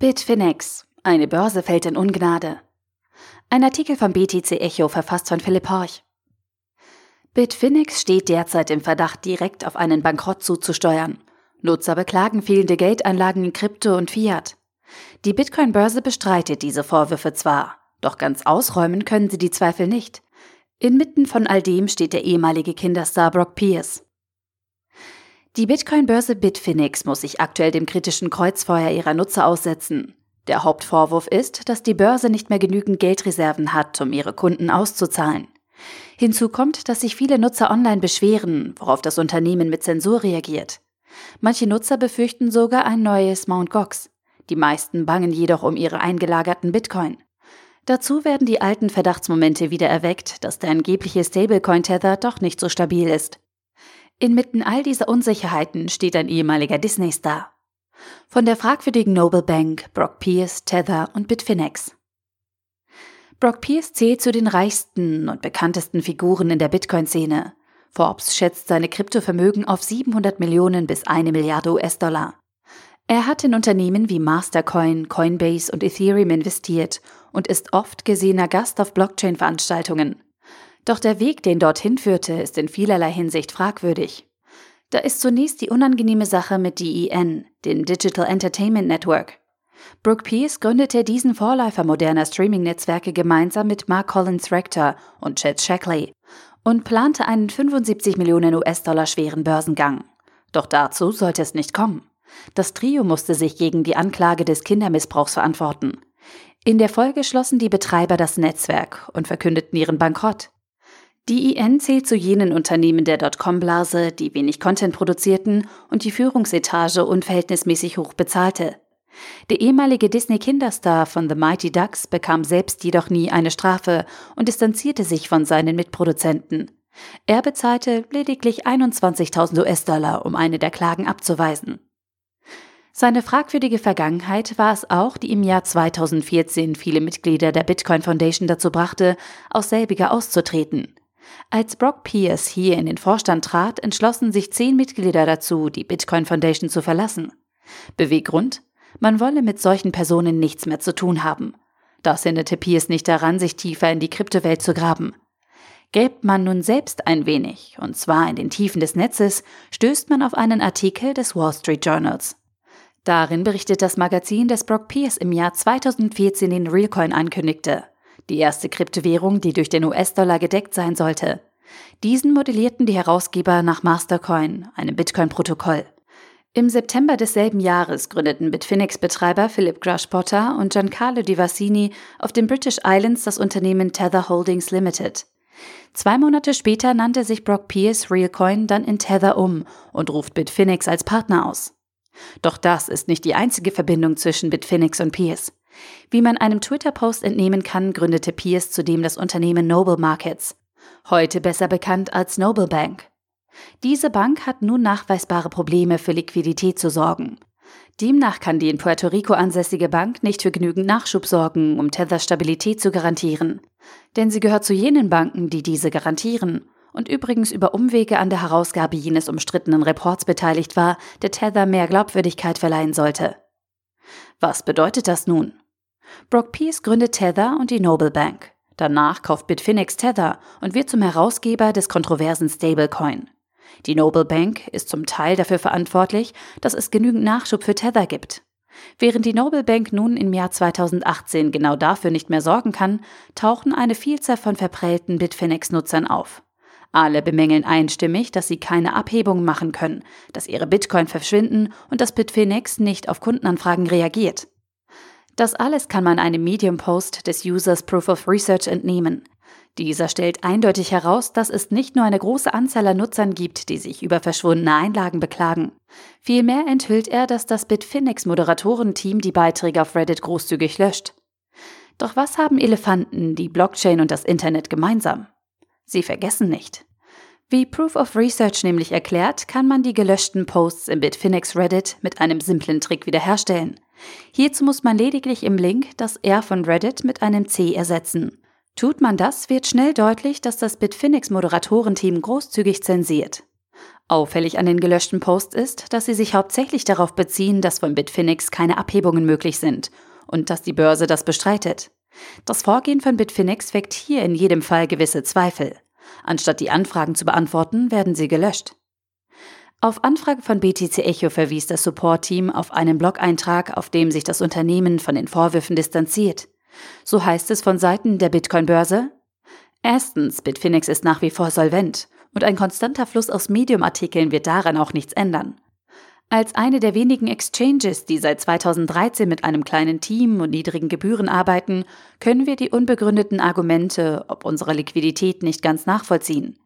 Bitfinex. Eine Börse fällt in Ungnade. Ein Artikel vom BTC Echo verfasst von Philipp Horch. Bitfinex steht derzeit im Verdacht, direkt auf einen Bankrott zuzusteuern. Nutzer beklagen fehlende Geldanlagen in Krypto und Fiat. Die Bitcoin-Börse bestreitet diese Vorwürfe zwar, doch ganz ausräumen können sie die Zweifel nicht. Inmitten von all dem steht der ehemalige Kinderstar Brock Pierce. Die Bitcoin-Börse Bitfinex muss sich aktuell dem kritischen Kreuzfeuer ihrer Nutzer aussetzen. Der Hauptvorwurf ist, dass die Börse nicht mehr genügend Geldreserven hat, um ihre Kunden auszuzahlen. Hinzu kommt, dass sich viele Nutzer online beschweren, worauf das Unternehmen mit Zensur reagiert. Manche Nutzer befürchten sogar ein neues Mt. Gox. Die meisten bangen jedoch um ihre eingelagerten Bitcoin. Dazu werden die alten Verdachtsmomente wieder erweckt, dass der angebliche Stablecoin Tether doch nicht so stabil ist. Inmitten all dieser Unsicherheiten steht ein ehemaliger Disney-Star. Von der fragwürdigen Noble Bank, Brock Pierce, Tether und Bitfinex. Brock Pierce zählt zu den reichsten und bekanntesten Figuren in der Bitcoin-Szene. Forbes schätzt seine Kryptovermögen auf 700 Millionen bis eine Milliarde US-Dollar. Er hat in Unternehmen wie Mastercoin, Coinbase und Ethereum investiert und ist oft gesehener Gast auf Blockchain-Veranstaltungen. Doch der Weg, den dorthin führte, ist in vielerlei Hinsicht fragwürdig. Da ist zunächst die unangenehme Sache mit DEN, dem Digital Entertainment Network. Brooke Pierce gründete diesen Vorläufer moderner Streaming-Netzwerke gemeinsam mit Mark Collins Rector und Chet Shackley und plante einen 75 Millionen US-Dollar schweren Börsengang. Doch dazu sollte es nicht kommen. Das Trio musste sich gegen die Anklage des Kindermissbrauchs verantworten. In der Folge schlossen die Betreiber das Netzwerk und verkündeten ihren Bankrott. Die IN zählt zu jenen Unternehmen der Dotcom-Blase, die wenig Content produzierten und die Führungsetage unverhältnismäßig hoch bezahlte. Der ehemalige Disney-Kinderstar von The Mighty Ducks bekam selbst jedoch nie eine Strafe und distanzierte sich von seinen Mitproduzenten. Er bezahlte lediglich 21.000 US-Dollar, um eine der Klagen abzuweisen. Seine fragwürdige Vergangenheit war es auch, die im Jahr 2014 viele Mitglieder der Bitcoin Foundation dazu brachte, aus selbiger auszutreten. Als Brock Pierce hier in den Vorstand trat, entschlossen sich zehn Mitglieder dazu, die Bitcoin Foundation zu verlassen. Beweggrund? Man wolle mit solchen Personen nichts mehr zu tun haben. Das hinderte Pierce nicht daran, sich tiefer in die Kryptowelt zu graben. Gräbt man nun selbst ein wenig, und zwar in den Tiefen des Netzes, stößt man auf einen Artikel des Wall Street Journals. Darin berichtet das Magazin, dass Brock Pierce im Jahr 2014 den Realcoin ankündigte die erste Kryptowährung, die durch den US-Dollar gedeckt sein sollte. Diesen modellierten die Herausgeber nach Mastercoin, einem Bitcoin-Protokoll. Im September desselben Jahres gründeten Bitfinex-Betreiber Philip Grush-Potter und Giancarlo Di Vassini auf den British Islands das Unternehmen Tether Holdings Limited. Zwei Monate später nannte sich Brock Pierce Realcoin dann in Tether um und ruft Bitfinex als Partner aus. Doch das ist nicht die einzige Verbindung zwischen Bitfinex und Pierce. Wie man einem Twitter-Post entnehmen kann, gründete Pierce zudem das Unternehmen Noble Markets, heute besser bekannt als Noble Bank. Diese Bank hat nun nachweisbare Probleme für Liquidität zu sorgen. Demnach kann die in Puerto Rico ansässige Bank nicht für genügend Nachschub sorgen, um Tether Stabilität zu garantieren. Denn sie gehört zu jenen Banken, die diese garantieren und übrigens über Umwege an der Herausgabe jenes umstrittenen Reports beteiligt war, der Tether mehr Glaubwürdigkeit verleihen sollte. Was bedeutet das nun? Brock Pierce gründet Tether und die Noble Bank. Danach kauft Bitfinex Tether und wird zum Herausgeber des kontroversen Stablecoin. Die Noble Bank ist zum Teil dafür verantwortlich, dass es genügend Nachschub für Tether gibt. Während die Noble Bank nun im Jahr 2018 genau dafür nicht mehr sorgen kann, tauchen eine Vielzahl von verprellten Bitfinex-Nutzern auf. Alle bemängeln einstimmig, dass sie keine Abhebungen machen können, dass ihre Bitcoin verschwinden und dass Bitfinex nicht auf Kundenanfragen reagiert. Das alles kann man einem Medium-Post des Users Proof of Research entnehmen. Dieser stellt eindeutig heraus, dass es nicht nur eine große Anzahl an Nutzern gibt, die sich über verschwundene Einlagen beklagen. Vielmehr enthüllt er, dass das Bitfinex-Moderatorenteam die Beiträge auf Reddit großzügig löscht. Doch was haben Elefanten, die Blockchain und das Internet gemeinsam? Sie vergessen nicht. Wie Proof of Research nämlich erklärt, kann man die gelöschten Posts im Bitfinex Reddit mit einem simplen Trick wiederherstellen. Hierzu muss man lediglich im Link das R von Reddit mit einem C ersetzen. Tut man das, wird schnell deutlich, dass das Bitfinex Moderatorenteam großzügig zensiert. Auffällig an den gelöschten Posts ist, dass sie sich hauptsächlich darauf beziehen, dass von Bitfinex keine Abhebungen möglich sind und dass die Börse das bestreitet. Das Vorgehen von Bitfinex weckt hier in jedem Fall gewisse Zweifel. Anstatt die Anfragen zu beantworten, werden sie gelöscht. Auf Anfrage von BTC Echo verwies das Support-Team auf einen Blog-Eintrag, auf dem sich das Unternehmen von den Vorwürfen distanziert. So heißt es von Seiten der Bitcoin-Börse. Erstens, Bitfinex ist nach wie vor solvent und ein konstanter Fluss aus Medium-Artikeln wird daran auch nichts ändern. Als eine der wenigen Exchanges, die seit 2013 mit einem kleinen Team und niedrigen Gebühren arbeiten, können wir die unbegründeten Argumente, ob unsere Liquidität nicht ganz nachvollziehen.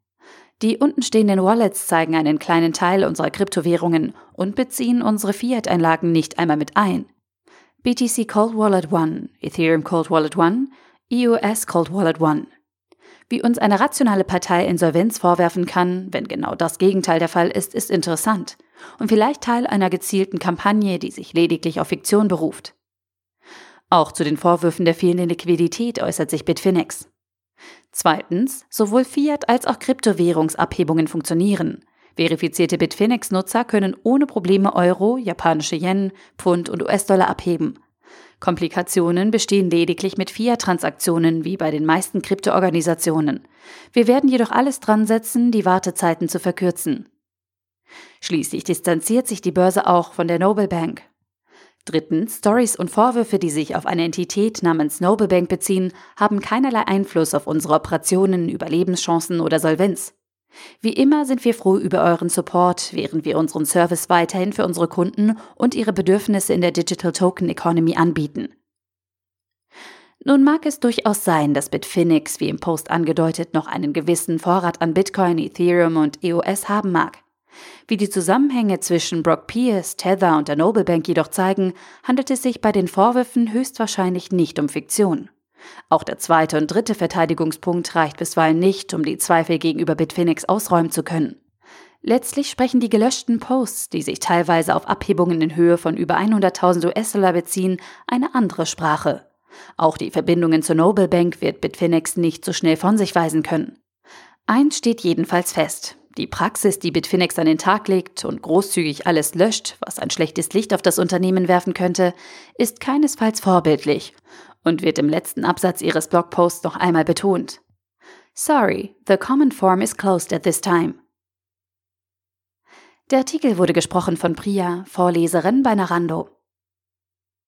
Die untenstehenden Wallets zeigen einen kleinen Teil unserer Kryptowährungen und beziehen unsere Fiat-Einlagen nicht einmal mit ein. BTC Cold Wallet One, Ethereum Cold Wallet One, EOS Cold Wallet One. Wie uns eine rationale Partei Insolvenz vorwerfen kann, wenn genau das Gegenteil der Fall ist, ist interessant und vielleicht Teil einer gezielten Kampagne, die sich lediglich auf Fiktion beruft. Auch zu den Vorwürfen der fehlenden Liquidität äußert sich Bitfinex. Zweitens, sowohl Fiat als auch Kryptowährungsabhebungen funktionieren. Verifizierte Bitfinex-Nutzer können ohne Probleme Euro, japanische Yen, Pfund und US-Dollar abheben. Komplikationen bestehen lediglich mit Fiat-Transaktionen wie bei den meisten Kryptoorganisationen. Wir werden jedoch alles dran setzen, die Wartezeiten zu verkürzen. Schließlich distanziert sich die Börse auch von der Noble Bank. Drittens, Stories und Vorwürfe, die sich auf eine Entität namens Noble Bank beziehen, haben keinerlei Einfluss auf unsere Operationen, Überlebenschancen oder Solvenz. Wie immer sind wir froh über euren Support, während wir unseren Service weiterhin für unsere Kunden und ihre Bedürfnisse in der Digital Token Economy anbieten. Nun mag es durchaus sein, dass Bitfinex, wie im Post angedeutet, noch einen gewissen Vorrat an Bitcoin, Ethereum und EOS haben mag. Wie die Zusammenhänge zwischen Brock Pierce, Tether und der Noble Bank jedoch zeigen, handelt es sich bei den Vorwürfen höchstwahrscheinlich nicht um Fiktion. Auch der zweite und dritte Verteidigungspunkt reicht bisweilen nicht, um die Zweifel gegenüber Bitfinex ausräumen zu können. Letztlich sprechen die gelöschten Posts, die sich teilweise auf Abhebungen in Höhe von über 100.000 US-Dollar beziehen, eine andere Sprache. Auch die Verbindungen zur Noble Bank wird Bitfinex nicht so schnell von sich weisen können. Eins steht jedenfalls fest. Die Praxis, die Bitfinex an den Tag legt und großzügig alles löscht, was ein schlechtes Licht auf das Unternehmen werfen könnte, ist keinesfalls vorbildlich und wird im letzten Absatz ihres Blogposts noch einmal betont. Sorry, the common form is closed at this time. Der Artikel wurde gesprochen von Priya, Vorleserin bei Narando.